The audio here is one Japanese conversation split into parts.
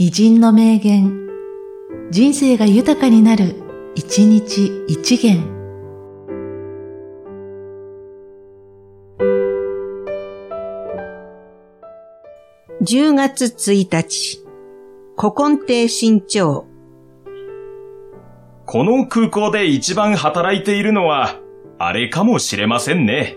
偉人の名言、人生が豊かになる、一日一元。10月1日、古今亭新潮。この空港で一番働いているのは、あれかもしれませんね。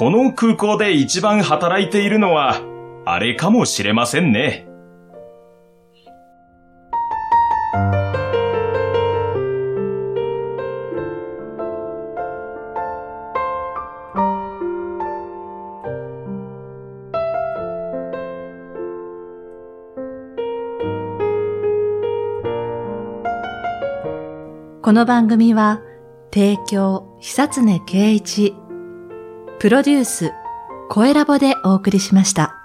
この空港で一番働いているのは、あれかもしれませんね。この番組は、提供、久常圭一、プロデュース、声ラボでお送りしました。